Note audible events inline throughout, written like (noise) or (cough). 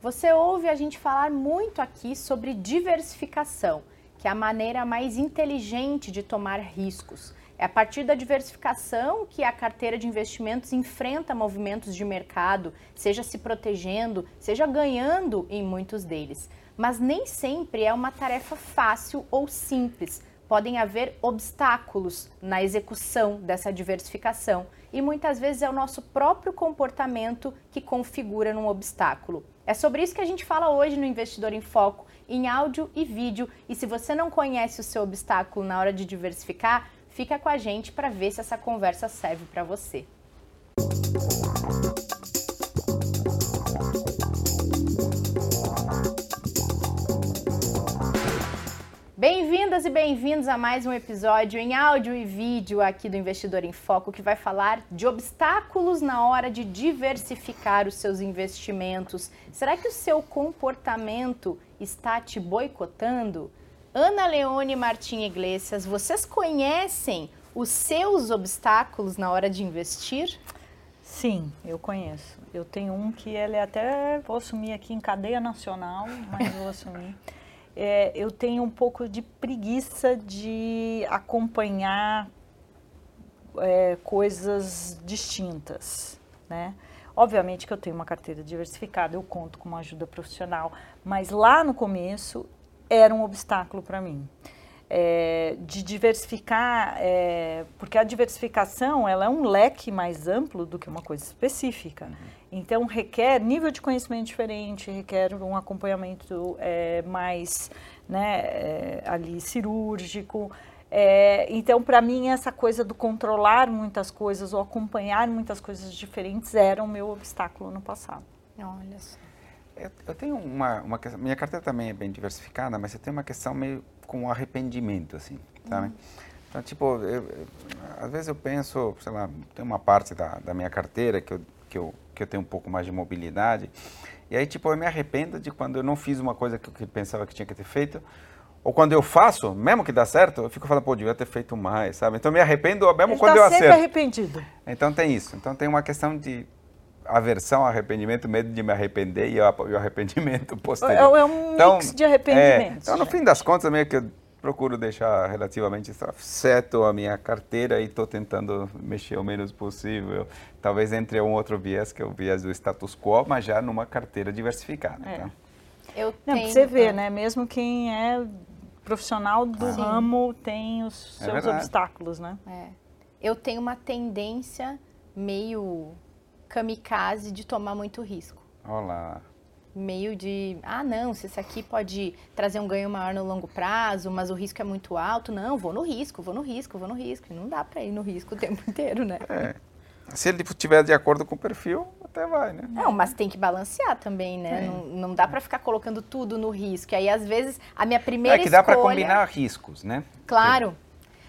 Você ouve a gente falar muito aqui sobre diversificação, que é a maneira mais inteligente de tomar riscos. É a partir da diversificação que a carteira de investimentos enfrenta movimentos de mercado, seja se protegendo, seja ganhando em muitos deles. Mas nem sempre é uma tarefa fácil ou simples. Podem haver obstáculos na execução dessa diversificação e muitas vezes é o nosso próprio comportamento que configura um obstáculo. É sobre isso que a gente fala hoje no Investidor em Foco, em áudio e vídeo. E se você não conhece o seu obstáculo na hora de diversificar, Fica com a gente para ver se essa conversa serve para você. Bem-vindas e bem-vindos a mais um episódio em áudio e vídeo aqui do Investidor em Foco, que vai falar de obstáculos na hora de diversificar os seus investimentos. Será que o seu comportamento está te boicotando? Ana Leone e Martim Iglesias, vocês conhecem os seus obstáculos na hora de investir? Sim, eu conheço. Eu tenho um que ele é até vou assumir aqui em cadeia nacional, mas vou assumir. (laughs) É, eu tenho um pouco de preguiça de acompanhar é, coisas distintas, né? Obviamente que eu tenho uma carteira diversificada, eu conto com uma ajuda profissional, mas lá no começo era um obstáculo para mim. É, de diversificar, é, porque a diversificação ela é um leque mais amplo do que uma coisa específica. Uhum. Então requer nível de conhecimento diferente, requer um acompanhamento é, mais né, é, ali cirúrgico. É, então, para mim, essa coisa do controlar muitas coisas ou acompanhar muitas coisas diferentes era o meu obstáculo no passado. Olha só. Eu, eu tenho uma, uma questão, minha carteira também é bem diversificada, mas eu tenho uma questão meio com arrependimento, assim, sabe? Uhum. Então, tipo, eu, eu, às vezes eu penso, sei lá, tem uma parte da, da minha carteira que eu, que, eu, que eu tenho um pouco mais de mobilidade, e aí, tipo, eu me arrependo de quando eu não fiz uma coisa que eu pensava que tinha que ter feito, ou quando eu faço, mesmo que dá certo, eu fico falando, pô, devia ter feito mais, sabe? Então eu me arrependo mesmo Ele quando tá eu acerto. sempre arrependido. Então tem isso. Então tem uma questão de aversão, arrependimento, medo de me arrepender e o arrependimento (laughs) posterior. É, é um então, mix de arrependimento. É, então, no fim das contas, meio que eu procuro deixar relativamente certo a minha carteira e estou tentando mexer o menos possível. Talvez entre um outro viés, que é o viés do status quo, mas já numa carteira diversificada. É. Tá? Eu Não, tenho... você vê, né? Mesmo quem é profissional do ah. ramo tem os é seus obstáculos, né? É. Eu tenho uma tendência meio kamikaze de tomar muito risco. Olá. Meio de, ah, não, se isso aqui pode trazer um ganho maior no longo prazo, mas o risco é muito alto, não, vou no risco, vou no risco, vou no risco. Não dá para ir no risco o tempo (laughs) inteiro, né? É. Se ele estiver de acordo com o perfil, até vai, né? Não, mas tem que balancear também, né? É. Não, não, dá para ficar colocando tudo no risco. E aí, às vezes, a minha primeira É que escolha... dá para combinar riscos, né? Claro.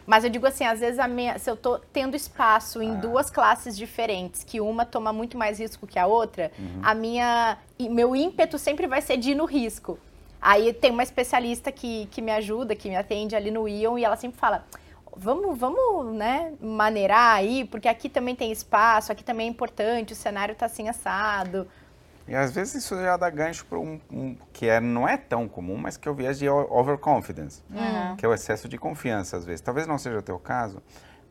Mas eu digo assim, às vezes minha, se eu estou tendo espaço em ah. duas classes diferentes, que uma toma muito mais risco que a outra, uhum. a minha, meu ímpeto sempre vai ser de ir no risco. Aí tem uma especialista que, que me ajuda, que me atende ali no Ion, e ela sempre fala: vamos, vamos, né, maneirar aí, porque aqui também tem espaço, aqui também é importante, o cenário está assim assado. E às vezes isso já dá gancho para um, um, que é, não é tão comum, mas que é o viés de overconfidence, uhum. que é o excesso de confiança às vezes. Talvez não seja o teu caso,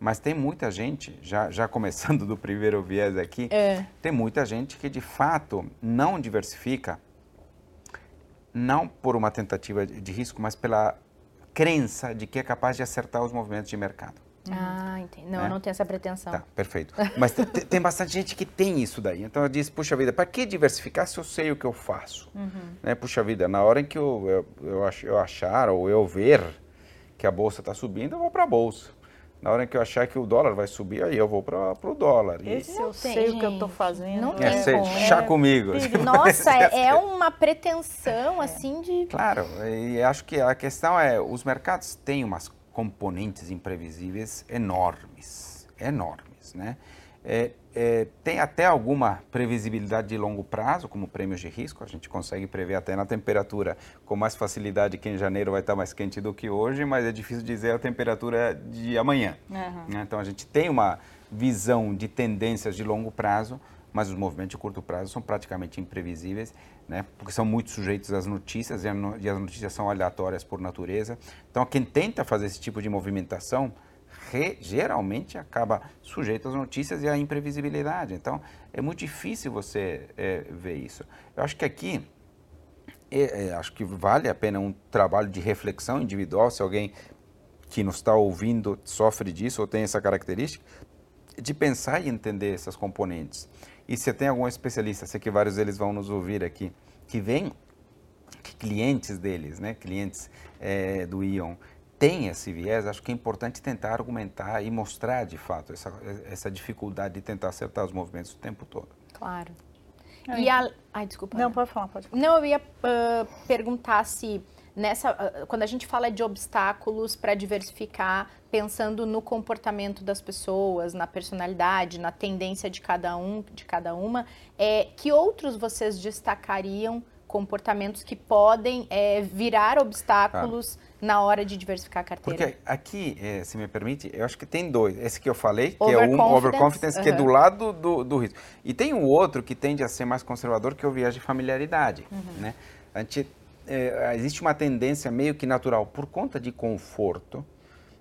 mas tem muita gente, já, já começando (laughs) do primeiro viés aqui, é. tem muita gente que de fato não diversifica, não por uma tentativa de risco, mas pela crença de que é capaz de acertar os movimentos de mercado. Uhum. Ah, entendi. Não, né? eu não tenho essa pretensão. Tá, perfeito. Mas tem bastante gente que tem isso daí. Então eu disse, puxa vida, para que diversificar se eu sei o que eu faço? Uhum. Né? Puxa vida, na hora em que eu, eu, eu, eu achar ou eu ver que a bolsa está subindo, eu vou para a bolsa. Na hora que eu achar que o dólar vai subir, aí eu vou para o dólar. Esse eu sei gente, o que eu estou fazendo. Não é, tem chá é, (laughs) comigo. Nossa, é, é uma pretensão, assim, de... Claro, e acho que a questão é, os mercados têm umas componentes imprevisíveis enormes, enormes, né? É, é, tem até alguma previsibilidade de longo prazo, como prêmios de risco, a gente consegue prever até na temperatura com mais facilidade que em janeiro vai estar mais quente do que hoje, mas é difícil dizer a temperatura de amanhã. Uhum. Então a gente tem uma visão de tendências de longo prazo, mas os movimentos de curto prazo são praticamente imprevisíveis, né? porque são muito sujeitos às notícias e, as notícias são aleatórias por natureza. Então, quem tenta fazer esse tipo de movimentação re, geralmente acaba sujeito às notícias e à imprevisibilidade. Então, é muito difícil você é, ver isso. Eu acho que aqui, é, é, acho que vale a pena um trabalho de reflexão individual, se alguém que nos está ouvindo sofre disso ou tem essa característica, de pensar e entender essas componentes. E se tem algum especialista, sei que vários deles vão nos ouvir aqui, que vem, que clientes deles, né, clientes é, do Ion, tem esse viés, acho que é importante tentar argumentar e mostrar de fato essa, essa dificuldade de tentar acertar os movimentos o tempo todo. Claro. E a... Ai, desculpa. Não, pode falar, pode falar. Não, eu ia uh, perguntar se nessa, uh, quando a gente fala de obstáculos para diversificar, pensando no comportamento das pessoas, na personalidade, na tendência de cada um, de cada uma, é, que outros vocês destacariam comportamentos que podem é, virar obstáculos ah. na hora de diversificar a carteira? Porque aqui, é, se me permite, eu acho que tem dois. Esse que eu falei, que é um overconfidence, uhum. que é do lado do, do risco. E tem o outro que tende a ser mais conservador, que é o viagem de familiaridade. Uhum. Né? A gente é, existe uma tendência meio que natural, por conta de conforto,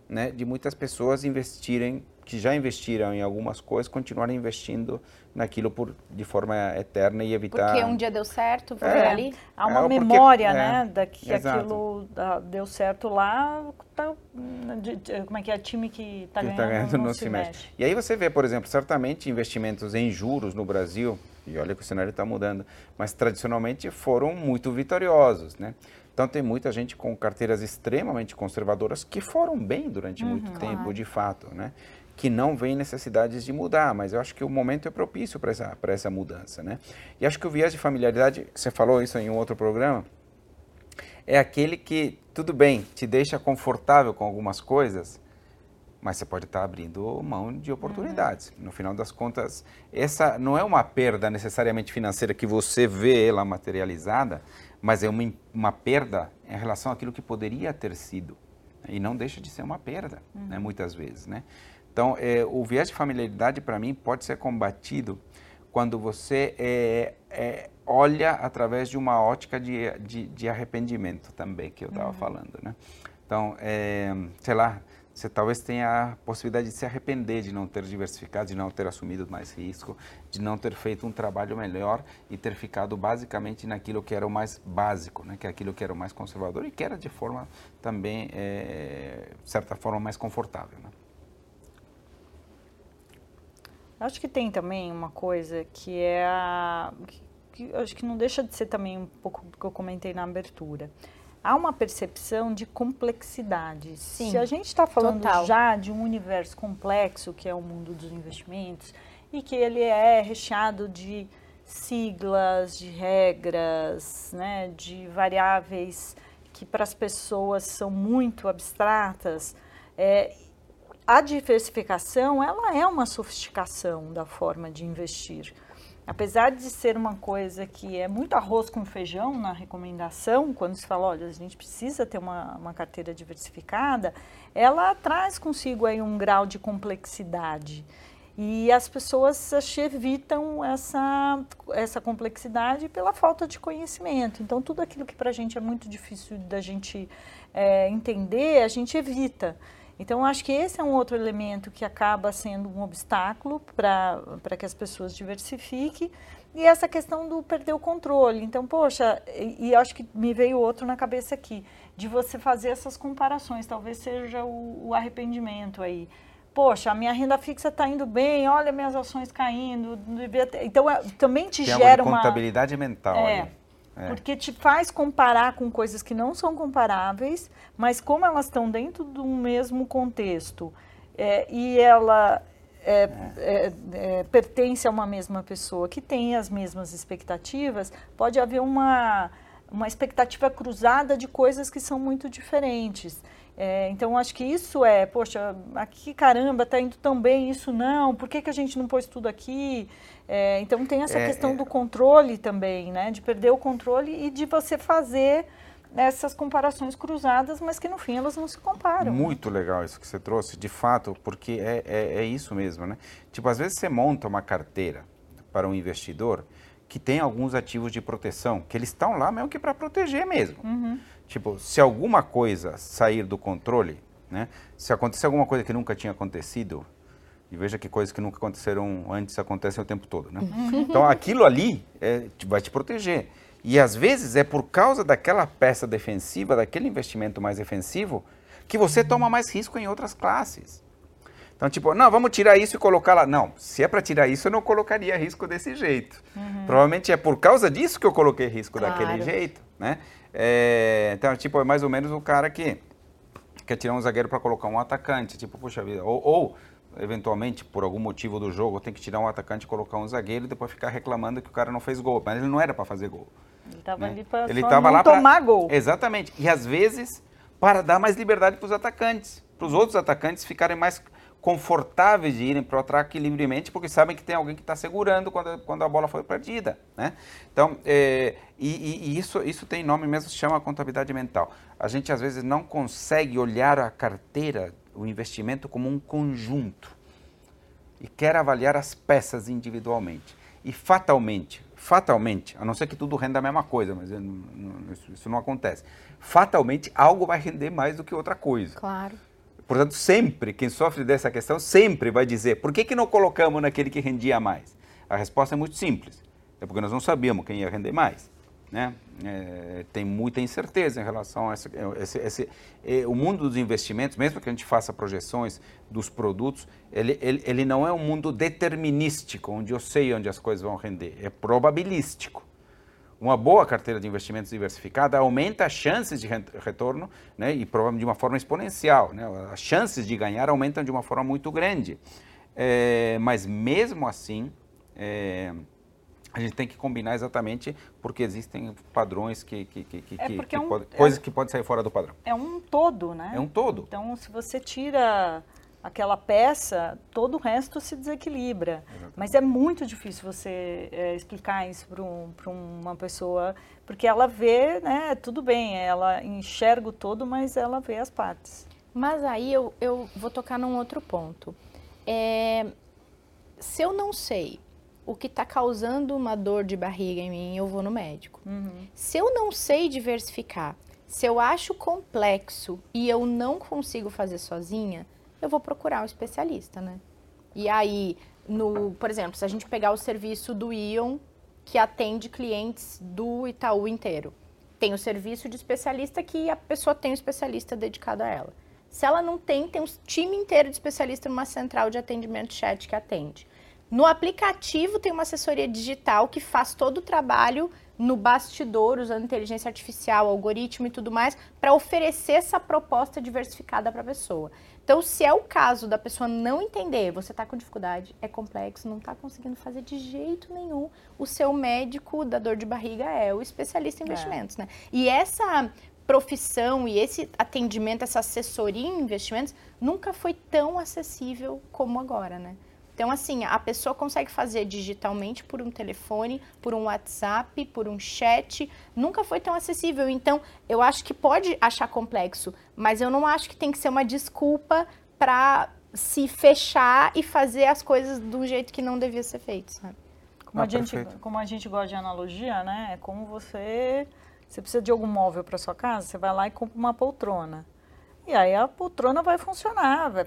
né, de muitas pessoas investirem, que já investiram em algumas coisas, continuarem investindo naquilo por, de forma eterna e evitar... Porque um dia deu certo, é, ali? Há uma é, memória, porque, né, é, da que exato. aquilo deu certo lá, tá, de, de, como é que é, time que está ganhando, tá ganhando, não, não se mexe. mexe. E aí você vê, por exemplo, certamente investimentos em juros no Brasil, e olha que o cenário está mudando, mas tradicionalmente foram muito vitoriosos, né? Então tem muita gente com carteiras extremamente conservadoras que foram bem durante uhum, muito tempo, claro. de fato, né? Que não vem necessidades de mudar, mas eu acho que o momento é propício para essa, essa mudança, né? E acho que o viés de familiaridade, você falou isso em um outro programa, é aquele que, tudo bem, te deixa confortável com algumas coisas, mas você pode estar abrindo mão de oportunidades. Uhum. No final das contas, essa não é uma perda necessariamente financeira que você vê ela materializada, mas é uma, uma perda em relação àquilo que poderia ter sido. E não deixa de ser uma perda, né, uhum. né, muitas vezes. Né? Então, é, o viés de familiaridade, para mim, pode ser combatido quando você é, é, olha através de uma ótica de, de, de arrependimento também, que eu estava uhum. falando. Né? Então, é, sei lá, você talvez tenha a possibilidade de se arrepender de não ter diversificado, de não ter assumido mais risco, de não ter feito um trabalho melhor e ter ficado basicamente naquilo que era o mais básico, né? que é aquilo que era o mais conservador e que era de forma também, é, de certa forma, mais confortável. Né? Acho que tem também uma coisa que é a. Que, que acho que não deixa de ser também um pouco do que eu comentei na abertura há uma percepção de complexidade. Sim, Se a gente está falando total. já de um universo complexo, que é o mundo dos investimentos, e que ele é recheado de siglas, de regras, né, de variáveis que para as pessoas são muito abstratas, é, a diversificação ela é uma sofisticação da forma de investir apesar de ser uma coisa que é muito arroz com feijão na recomendação, quando se fala, olha, a gente precisa ter uma, uma carteira diversificada, ela traz consigo aí um grau de complexidade. E as pessoas evitam essa, essa complexidade pela falta de conhecimento. Então, tudo aquilo que para a gente é muito difícil da gente é, entender, a gente evita. Então, acho que esse é um outro elemento que acaba sendo um obstáculo para que as pessoas diversifiquem. E essa questão do perder o controle. Então, poxa, e, e acho que me veio outro na cabeça aqui, de você fazer essas comparações, talvez seja o, o arrependimento aí. Poxa, a minha renda fixa está indo bem, olha minhas ações caindo. Então, é, também te Tem gera uma... contabilidade mental é. É. Porque te faz comparar com coisas que não são comparáveis, mas como elas estão dentro do mesmo contexto é, e ela é, é, é, pertence a uma mesma pessoa que tem as mesmas expectativas, pode haver uma, uma expectativa cruzada de coisas que são muito diferentes. É, então, acho que isso é, poxa, aqui caramba, está indo tão bem, isso não, por que, que a gente não pôs tudo aqui? É, então, tem essa é, questão é. do controle também, né? De perder o controle e de você fazer essas comparações cruzadas, mas que no fim elas não se comparam. Muito legal isso que você trouxe, de fato, porque é, é, é isso mesmo, né? Tipo, às vezes você monta uma carteira para um investidor que tem alguns ativos de proteção, que eles estão lá mesmo que para proteger mesmo. Uhum. Tipo, se alguma coisa sair do controle, né? Se acontecer alguma coisa que nunca tinha acontecido, e veja que coisas que nunca aconteceram antes acontecem o tempo todo, né? Uhum. Então aquilo ali é, vai te proteger. E às vezes é por causa daquela peça defensiva, daquele investimento mais defensivo, que você toma mais risco em outras classes. Então, tipo, não, vamos tirar isso e colocar lá. Não, se é para tirar isso, eu não colocaria risco desse jeito. Uhum. Provavelmente é por causa disso que eu coloquei risco claro. daquele jeito, né? É, então, tipo, é mais ou menos o cara que quer tirar um zagueiro para colocar um atacante. Tipo, puxa vida. Ou, ou, eventualmente, por algum motivo do jogo, tem que tirar um atacante e colocar um zagueiro e depois ficar reclamando que o cara não fez gol. Mas ele não era para fazer gol. Ele estava né? ali para tomar pra... gol. Exatamente. E às vezes, para dar mais liberdade para os atacantes. Para os outros atacantes ficarem mais confortáveis de irem para o ataque livremente, porque sabem que tem alguém que está segurando quando, quando a bola foi perdida. Né? Então, é, e, e, isso, isso tem nome mesmo, se chama contabilidade mental. A gente às vezes não consegue olhar a carteira, o investimento como um conjunto e quer avaliar as peças individualmente. E fatalmente, fatalmente, a não ser que tudo renda a mesma coisa, mas não, isso, isso não acontece. Fatalmente, algo vai render mais do que outra coisa. Claro. Portanto, sempre, quem sofre dessa questão, sempre vai dizer, por que, que não colocamos naquele que rendia mais? A resposta é muito simples, é porque nós não sabíamos quem ia render mais. Né? É, tem muita incerteza em relação a esse, esse, esse é, o mundo dos investimentos, mesmo que a gente faça projeções dos produtos, ele, ele, ele não é um mundo determinístico, onde eu sei onde as coisas vão render, é probabilístico uma boa carteira de investimentos diversificada aumenta as chances de retorno né, e provavelmente de uma forma exponencial. Né? As chances de ganhar aumentam de uma forma muito grande. É, mas mesmo assim, é, a gente tem que combinar exatamente porque existem padrões que, que, que, que, é que é um, pode, coisas que podem sair fora do padrão. É um todo, né? É um todo. Então, se você tira aquela peça, todo o resto se desequilibra. Exatamente. Mas é muito difícil você é, explicar isso para um, uma pessoa, porque ela vê, né, tudo bem, ela enxerga o todo, mas ela vê as partes. Mas aí eu, eu vou tocar num outro ponto. É, se eu não sei o que está causando uma dor de barriga em mim, eu vou no médico. Uhum. Se eu não sei diversificar, se eu acho complexo e eu não consigo fazer sozinha, eu vou procurar um especialista, né? E aí, no, por exemplo, se a gente pegar o serviço do Ion, que atende clientes do Itaú inteiro, tem o serviço de especialista que a pessoa tem um especialista dedicado a ela. Se ela não tem, tem um time inteiro de especialista numa central de atendimento chat que atende. No aplicativo tem uma assessoria digital que faz todo o trabalho no bastidor, usando inteligência artificial, algoritmo e tudo mais, para oferecer essa proposta diversificada para a pessoa. Então, se é o caso da pessoa não entender, você está com dificuldade, é complexo, não está conseguindo fazer de jeito nenhum, o seu médico da dor de barriga é o especialista em é. investimentos, é. né? E essa profissão e esse atendimento, essa assessoria em investimentos nunca foi tão acessível como agora, né? Então, assim, a pessoa consegue fazer digitalmente por um telefone, por um WhatsApp, por um chat. Nunca foi tão acessível. Então, eu acho que pode achar complexo, mas eu não acho que tem que ser uma desculpa para se fechar e fazer as coisas do jeito que não devia ser feito, sabe? Como, ah, a gente, como a gente gosta de analogia, né? É como você. Você precisa de algum móvel para sua casa, você vai lá e compra uma poltrona. E aí a poltrona vai funcionar, vai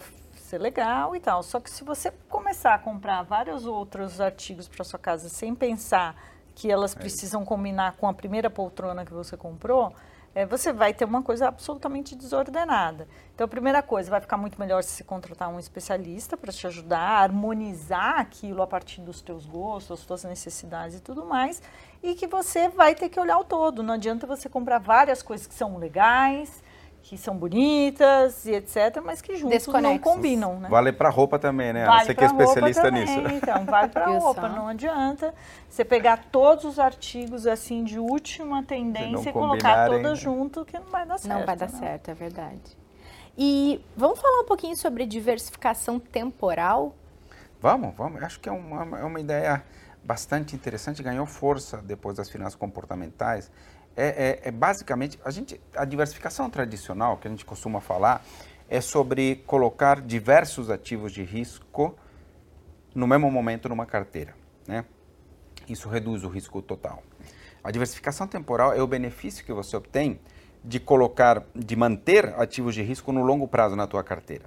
ser legal e tal. Só que se você começar a comprar vários outros artigos para sua casa sem pensar que elas é precisam combinar com a primeira poltrona que você comprou, é, você vai ter uma coisa absolutamente desordenada. Então, a primeira coisa, vai ficar muito melhor se você contratar um especialista para te ajudar a harmonizar aquilo a partir dos teus gostos, das tuas necessidades e tudo mais, e que você vai ter que olhar o todo. Não adianta você comprar várias coisas que são legais, que são bonitas e etc, mas que juntos não combinam, né? Vale para roupa também, né? Vale você que é especialista também, nisso. Então, vale para (laughs) roupa, não adianta você pegar todos os artigos assim de última tendência e colocar todos junto que não vai dar certo. Não vai dar certo, é verdade. E vamos falar um pouquinho sobre diversificação temporal? Vamos, vamos. Acho que é uma, é uma ideia bastante interessante, ganhou força depois das finanças comportamentais é, é, é, basicamente a gente a diversificação tradicional que a gente costuma falar é sobre colocar diversos ativos de risco no mesmo momento numa carteira, né? Isso reduz o risco total. A diversificação temporal é o benefício que você obtém de colocar, de manter ativos de risco no longo prazo na tua carteira.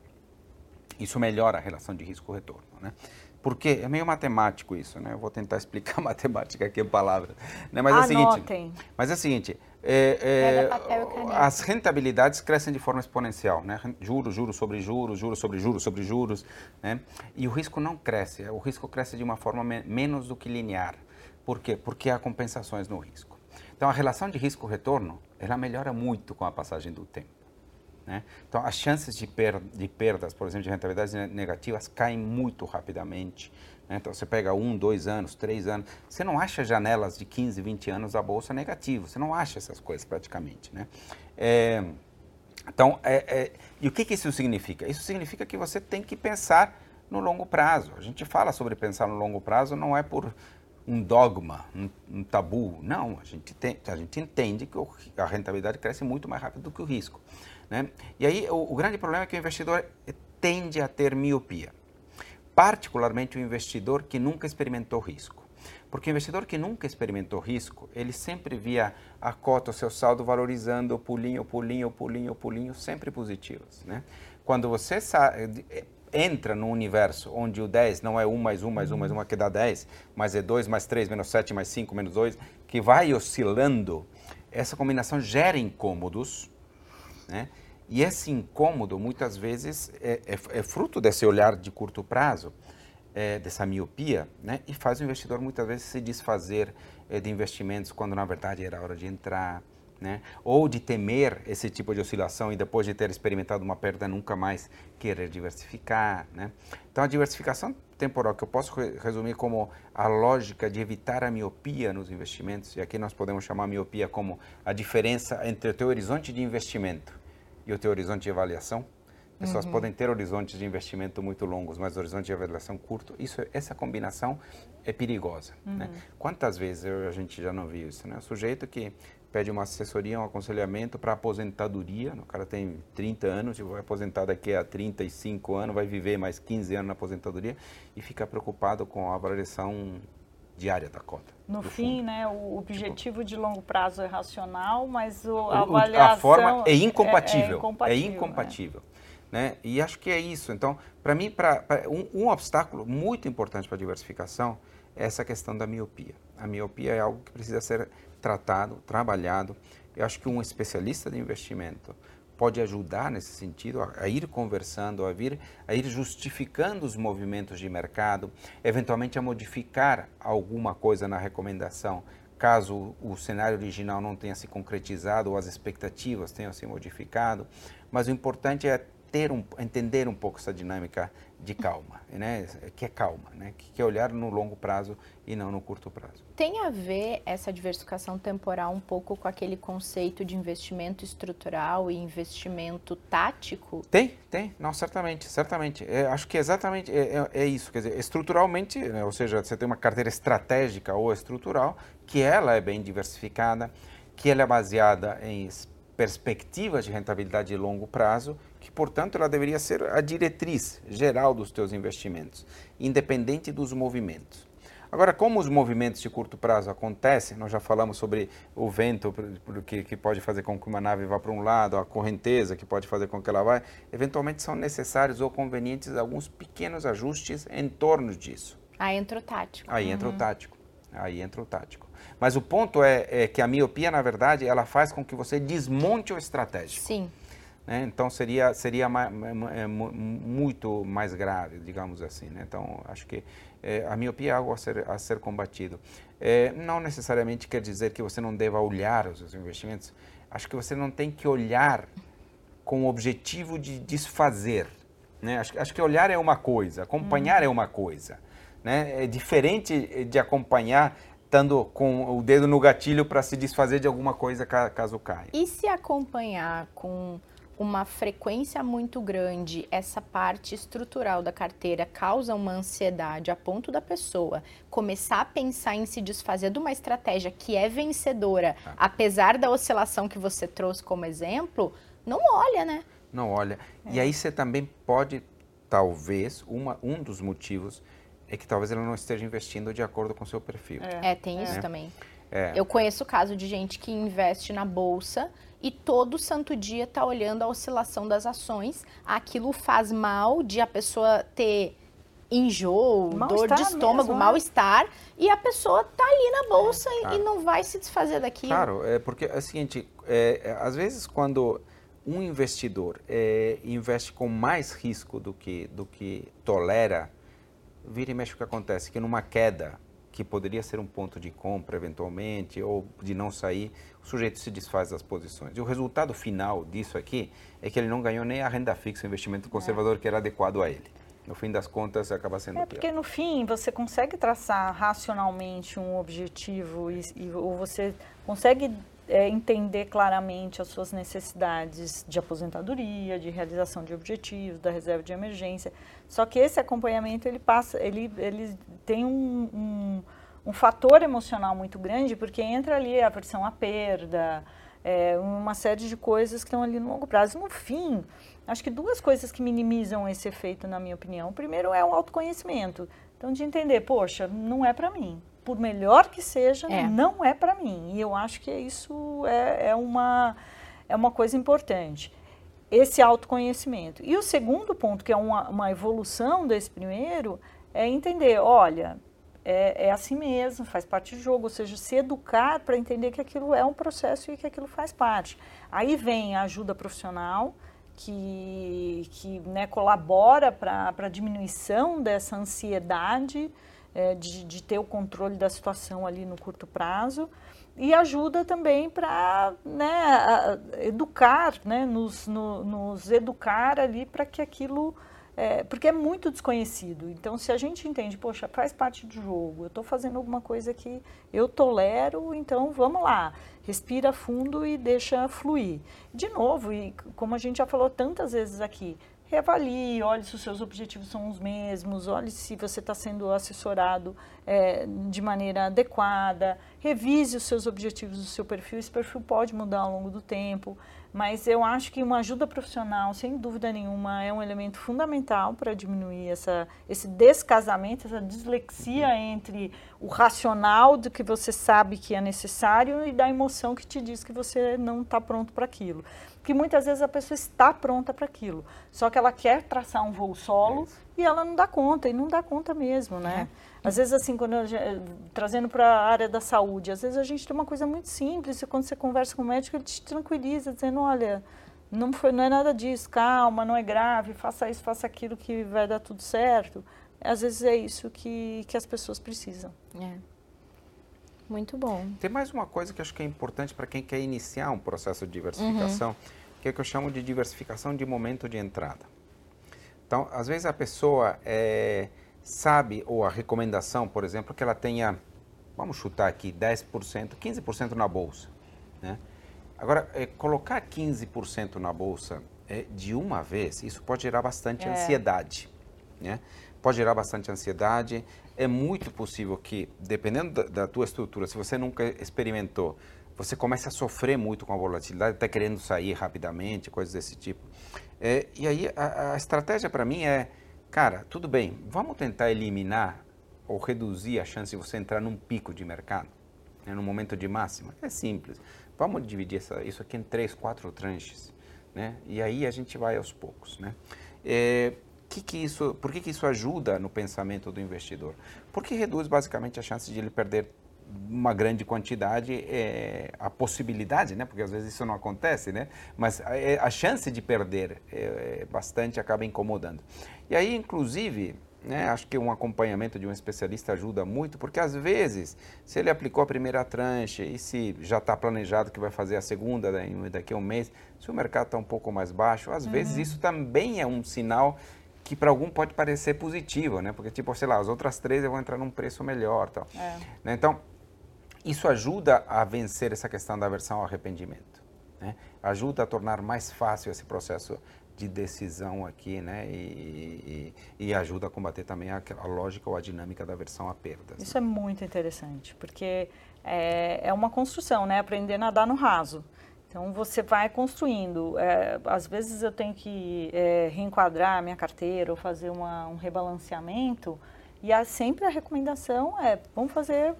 Isso melhora a relação de risco-retorno, né? Porque é meio matemático isso, né? Eu vou tentar (laughs) explicar (laughs) matemática aqui em palavras. Né? Mas é o seguinte. Mas é o seguinte. É, é, as rentabilidades crescem de forma exponencial, né? Juros, juros sobre juros, juros sobre juros sobre juros, né? E o risco não cresce. O risco cresce de uma forma me menos do que linear. Por quê? Porque há compensações no risco. Então a relação de risco-retorno ela melhora muito com a passagem do tempo. Né? Então, as chances de, per de, perdas, por exemplo, de rentabilidades negativas, caem muito rapidamente. Né? Então, você pega um, dois anos, três anos, você não acha janelas de 15, 20 anos a bolsa negativo, você não acha essas coisas praticamente. Né? É, então, é, é, e o que, que isso significa? Isso significa que você tem que pensar no longo prazo. A gente fala sobre pensar no longo prazo, não é por um dogma, um, um, tabu. Não, a gente, tem, a gente entende que a rentabilidade cresce muito mais rápido do que o risco. Né? E aí o, o grande problema é que o investidor tende a ter miopia, particularmente o investidor que nunca experimentou risco. Porque o investidor que nunca experimentou risco, ele sempre via a cota, o seu saldo valorizando, pulinho, pulinho, pulinho, pulinho, sempre positivos. Né? Quando você entra no universo onde o 10 não é 1 mais 1 mais 1 mais 1 que dá 10, mas é 2 mais 3 menos 7 mais 5 menos 2, que vai oscilando, essa combinação gera incômodos, né? E esse incômodo, muitas vezes, é, é, é fruto desse olhar de curto prazo, é, dessa miopia, né? e faz o investidor, muitas vezes, se desfazer é, de investimentos quando, na verdade, era hora de entrar. Né? Ou de temer esse tipo de oscilação e depois de ter experimentado uma perda nunca mais querer diversificar. Né? Então a diversificação temporal que eu posso resumir como a lógica de evitar a miopia nos investimentos e aqui nós podemos chamar a miopia como a diferença entre o teu horizonte de investimento e o teu horizonte de avaliação. Pessoas uhum. podem ter horizontes de investimento muito longos, mas horizonte de avaliação curto. Isso, essa combinação é perigosa. Né? Uhum. Né? Quantas vezes eu, a gente já não viu isso? Né? O sujeito que pede uma assessoria, um aconselhamento para aposentadoria. O cara tem 30 anos, vai aposentar daqui a 35 anos, vai viver mais 15 anos na aposentadoria e fica preocupado com a avaliação diária da cota. No fim, fundo. né, o objetivo tipo, de longo prazo é racional, mas o, a avaliação... A forma é incompatível. É, é incompatível. É incompatível né? E acho que é isso. Então, para mim, pra, pra um, um, obstáculo muito importante para a diversificação é essa questão da miopia. A miopia é algo que precisa ser tratado, trabalhado. Eu acho que um especialista de investimento pode ajudar nesse sentido, a, a, ir conversando, a, vir, a ir justificando os movimentos de mercado, eventualmente a modificar alguma coisa na recomendação, caso o, cenário original não tenha se concretizado ou as expectativas tenham se modificado. Mas o importante é ter um, entender um pouco essa dinâmica de calma, né? que é calma, né? que é olhar no longo prazo e não no curto prazo. Tem a ver essa diversificação temporal um pouco com aquele conceito de investimento estrutural e investimento tático? Tem, tem, não, certamente, certamente. É, acho que exatamente é, é, é, isso, quer dizer, estruturalmente, né? ou seja, você tem uma carteira estratégica ou estrutural, que ela é bem diversificada, que ela é baseada em perspectivas de rentabilidade de longo prazo, que, portanto, ela deveria ser a diretriz geral dos teus investimentos, independente dos movimentos. Agora, como os movimentos de curto prazo acontecem, nós já falamos sobre o vento que, que pode fazer com que uma nave vá para um lado, a correnteza que pode fazer com que ela vá, eventualmente são necessários ou convenientes alguns pequenos ajustes em torno disso. Aí entra o tático. Aí entra uhum. o tático. Aí entra o tático. Mas o ponto é, é, que a miopia, na verdade, ela faz com que você desmonte o estratégico. Sim. Né? Então seria seria é, muito mais grave, digamos assim. Né? Então acho que é, a miopia é algo a ser, a ser combatido. É, não necessariamente quer dizer que você não deva olhar os seus investimentos. Acho que você não tem que olhar com o objetivo de desfazer. Né? Acho, acho que olhar é uma coisa, acompanhar hum. é uma coisa. Né? É diferente de acompanhar estando com o dedo no gatilho para se desfazer de alguma coisa caso caia. E se acompanhar com uma frequência muito grande, essa parte estrutural da carteira causa uma ansiedade a ponto da pessoa começar a pensar em se desfazer de uma estratégia que é vencedora, ah. apesar da oscilação que você trouxe como exemplo, não olha, né? Não olha. É. E aí você também pode, talvez, uma, um dos motivos é que talvez ele não esteja investindo de acordo com o seu perfil. É, é tem isso também. É. Eu conheço o caso de gente que investe na bolsa e todo santo dia está olhando a oscilação das ações. Aquilo faz mal de a pessoa ter enjoo, mal dor de estômago, é. mal-estar, e a pessoa tá ali na bolsa é, tá. e não vai se desfazer daquilo. Claro, é porque é o seguinte, é, é, às vezes quando um investidor é, investe com mais risco do que, do que tolera, vira e mexe o que acontece, que numa queda que poderia ser um ponto de compra eventualmente ou de não sair, o sujeito se desfaz das posições. E o resultado final disso aqui é que ele não ganhou nem a renda fixa, o investimento conservador é. que era adequado a ele. No fim das contas, acaba sendo É porque no fim você consegue traçar racionalmente um objetivo e, e ou você consegue é, entender claramente as suas necessidades de aposentadoria, de realização de objetivos, da reserva de emergência. Só que esse acompanhamento ele passa, ele, ele tem um, um, um fator emocional muito grande, porque entra ali a aversão à perda, é, uma série de coisas que estão ali no longo prazo. No fim, acho que duas coisas que minimizam esse efeito, na minha opinião. O primeiro é o autoconhecimento. Então, de entender, poxa, não é para mim por melhor que seja, é. não é para mim. E eu acho que isso é, é, uma, é uma coisa importante. Esse autoconhecimento. E o segundo ponto, que é uma, uma evolução desse primeiro, é entender, olha, é, é, assim mesmo, faz parte do jogo, ou seja, se educar para entender que aquilo é um processo e que aquilo faz parte. Aí vem a ajuda profissional, que, que né, colabora para a diminuição dessa ansiedade, é, de, de, ter o controle da situação ali no curto prazo e ajuda também para né, educar, né, nos, no, nos educar ali para que aquilo é, porque é muito desconhecido. Então, se a gente entende, poxa, faz parte do jogo, eu estou fazendo alguma coisa que eu tolero, então vamos lá, respira fundo e deixa fluir. De novo, e como a gente já falou tantas vezes aqui, reavalie, olhe se os seus objetivos são os mesmos, olhe se você está sendo assessorado é, de maneira adequada, revise os seus objetivos do seu perfil, esse perfil pode mudar ao longo do tempo, mas eu acho que uma ajuda profissional, sem dúvida nenhuma, é um elemento fundamental para diminuir essa, esse descasamento, essa dislexia entre o racional do que você sabe que é necessário e da emoção que te diz que você não está pronto para aquilo que muitas vezes a pessoa está pronta para aquilo, só que ela quer traçar um voo solo e ela não dá conta, e não dá conta mesmo, né? É. Às vezes, assim, quando eu, trazendo para a área da saúde, às vezes a gente tem uma coisa muito simples, e quando você conversa com o médico, ele te tranquiliza, dizendo, olha, não, foi, não é nada disso, calma, não é grave, faça isso, faça aquilo que vai dar tudo certo. Às vezes é isso que, que as pessoas precisam. É. Muito bom. Tem mais uma coisa que acho que é importante para quem quer iniciar um processo de diversificação, uhum. que é o que eu chamo de diversificação de momento de entrada. Então, às vezes a pessoa é, sabe, ou a recomendação, por exemplo, que ela tenha, vamos chutar aqui, 10%, 15% na bolsa. Né? Agora, é, colocar 15% na bolsa é, de uma vez, isso pode gerar bastante é. ansiedade. Né? Pode gerar bastante ansiedade, é muito possível que, dependendo da, da, tua estrutura, se você nunca experimentou, você comece a sofrer muito com a volatilidade, até querendo sair rapidamente, coisas desse tipo. É, e aí a, a estratégia para mim é, cara, tudo bem, vamos tentar eliminar ou reduzir a chance de você entrar num pico de mercado, né, num momento de máxima. É simples. Vamos dividir essa, isso aqui em três, quatro tranches, né? E aí a gente vai aos poucos, né? É, que que isso, por que, que isso ajuda no pensamento do investidor? Porque reduz basicamente a chance de ele perder uma grande quantidade, é, a possibilidade, né? porque às vezes isso não acontece, né? mas a, é, a chance de perder é, é, bastante acaba incomodando. E aí, inclusive, né, acho que um acompanhamento de um especialista ajuda muito, porque às vezes, se ele aplicou a primeira tranche e se já está planejado que vai fazer a segunda daqui a um mês, se o mercado está um pouco mais baixo, às uhum. vezes isso também é um sinal que para algum pode parecer positivo, né? Porque, tipo, sei lá, as outras três eu vou entrar num preço melhor tal. É. Né? Então, isso ajuda a vencer essa questão da aversão ao arrependimento. Né? Ajuda a tornar mais fácil esse processo de decisão aqui, né? E, e, e ajuda a combater também a, a, lógica ou a dinâmica da aversão a perdas. Isso né? é muito interessante, porque é, é uma construção, né? Aprender a nadar no raso. Então você vai construindo. É, às vezes eu tenho que é, reenquadrar a minha carteira ou fazer uma, um rebalanceamento E há sempre a recomendação é, vamos fazer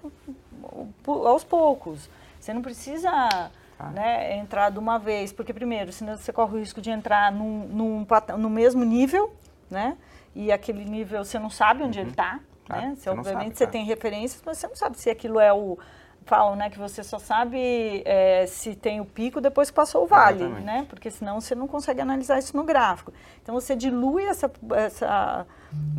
aos poucos. Você não precisa ah. né, entrar de uma vez, porque primeiro, senão você corre o risco de entrar num, num, no mesmo nível, né? E aquele nível você não sabe onde uhum. ele está. Ah, né? Você, obviamente sabe, você tá. tem referências, mas você não sabe se aquilo é o falam, né, que você só sabe é, se tem o pico depois que passou o vale, Exatamente. né? Porque senão você não consegue analisar isso no gráfico. Então você dilui essa, essa,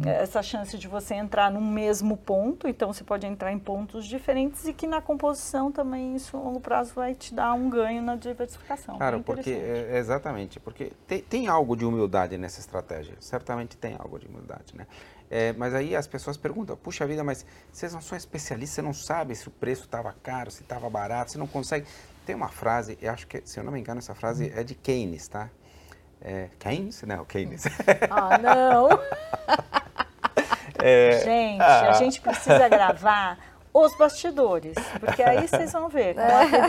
essa chance de você entrar num mesmo ponto, então você pode entrar em pontos diferentes e que na composição também isso a longo prazo vai te dar um ganho na diversificação. Claro, porque é, exatamente, porque tem, tem algo de humildade nessa estratégia, certamente tem algo de humildade, né? É, mas aí as pessoas perguntam, puxa vida, mas vocês não são especialistas, você não sabe se o preço estava caro, se estava barato, você não consegue. Tem uma frase, eu acho que, se eu não me engano, essa frase é de Keynes, tá? É, Keynes? Não, Keynes. Ah, não! (laughs) é, gente, ah, a gente precisa gravar os bastidores, porque aí vocês vão ver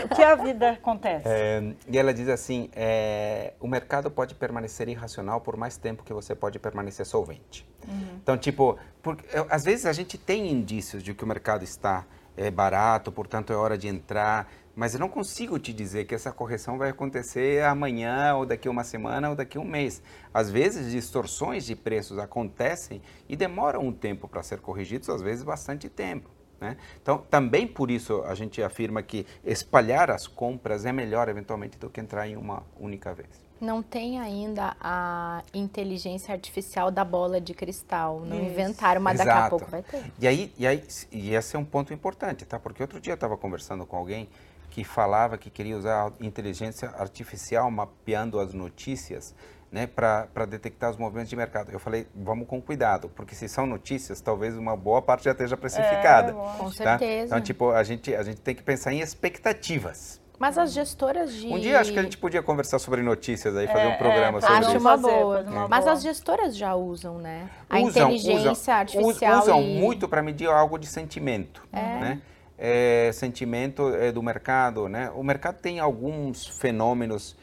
o que a vida acontece. É, e ela diz assim, é, o mercado pode permanecer irracional por mais tempo que você pode permanecer solvente. Uhum. Então, tipo, porque, às vezes a gente tem indícios de que o mercado está é, barato, portanto é hora de entrar, mas eu não consigo te dizer que essa correção vai acontecer amanhã, ou daqui uma semana, ou daqui um mês. Às vezes, distorções de preços acontecem e demoram um tempo para ser corrigidos, às vezes bastante tempo. Né? Então, também por isso a gente afirma que espalhar as compras é melhor, eventualmente, do que entrar em uma única vez. Não tem ainda a inteligência artificial da bola de cristal. Não isso. inventaram, mas Exato. daqui a pouco vai ter. E aí, e aí, e esse é um ponto importante, tá? Porque outro dia eu estava conversando com alguém que falava que queria usar a inteligência artificial mapeando as notícias né, para detectar os movimentos de mercado. Eu falei, vamos com cuidado, porque se são notícias, talvez uma boa parte já esteja precificada. É, com tá? certeza. Então, tipo, a gente, a gente tem que pensar em expectativas. Mas as gestoras de. Um dia acho que a gente podia conversar sobre notícias aí, fazer é, um programa é, sobre acho isso. uma boa. É. Mas as gestoras já usam, né? A usam, inteligência usam, artificial. Usam e... muito para medir algo de sentimento. É. Né? É, sentimento é, do mercado, né? O mercado tem alguns fenômenos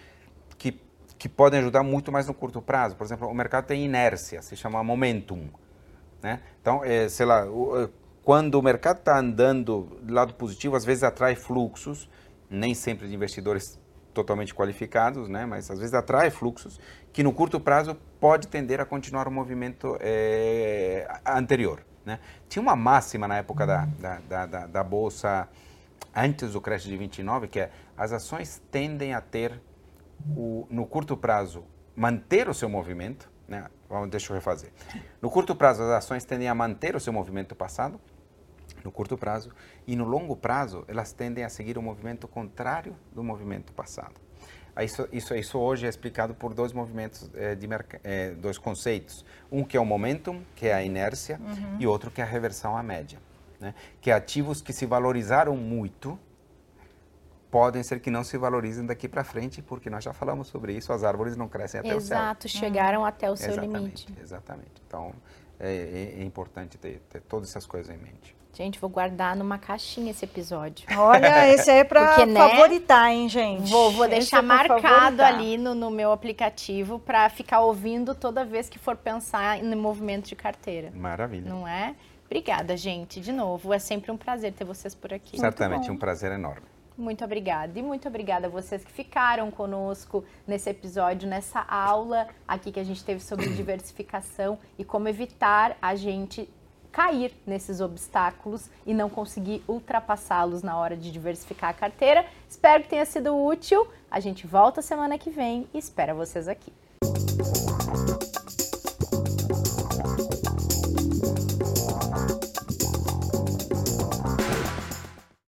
que podem ajudar muito mais no curto prazo. Por exemplo, o mercado tem inércia, se chama momentum. Né? Então, é, sei lá, o, quando o mercado está andando do lado positivo, às vezes atrai fluxos, nem sempre de investidores totalmente qualificados, né? mas às vezes atrai fluxos que no curto prazo pode tender a continuar o movimento é, anterior. Né? Tinha uma máxima na época da, da, da, da, bolsa, antes do crash de 29, que é as ações tendem a ter o, no curto prazo, manter o seu movimento, né? Vamos, deixa eu refazer. No curto prazo, as ações tendem a manter o seu movimento passado, no curto prazo, e no longo prazo, elas tendem a seguir o movimento contrário do movimento passado. Isso, isso, isso hoje é explicado por dois movimentos, é, de é, dois conceitos. Um que é o momentum, que é a inércia, uhum. e outro que é a reversão à média. Né? Que é ativos que se valorizaram muito, podem ser que não se valorizem daqui para frente, porque nós já falamos sobre isso, as árvores não crescem até Exato, o céu. Exato, chegaram uhum. até o seu exatamente, limite. Exatamente. Então, é, é, é importante ter, ter, todas essas coisas em mente. Gente, vou guardar numa caixinha esse episódio. (laughs) Olha, esse aí é para né, favoritar, hein, gente? Vou, vou deixar é marcado ali no, no, meu aplicativo para ficar ouvindo toda vez que for pensar no movimento de carteira. Maravilha. Não é? Obrigada, gente, de novo. É sempre um prazer ter vocês por aqui. Certamente, um prazer enorme. Muito obrigada. E muito obrigada a vocês que ficaram conosco nesse episódio, nessa aula aqui que a gente teve sobre (clears throat) diversificação e como evitar a gente cair nesses obstáculos e não conseguir ultrapassá-los na hora de diversificar a carteira. Espero que tenha sido útil. A gente volta semana que vem e espera vocês aqui.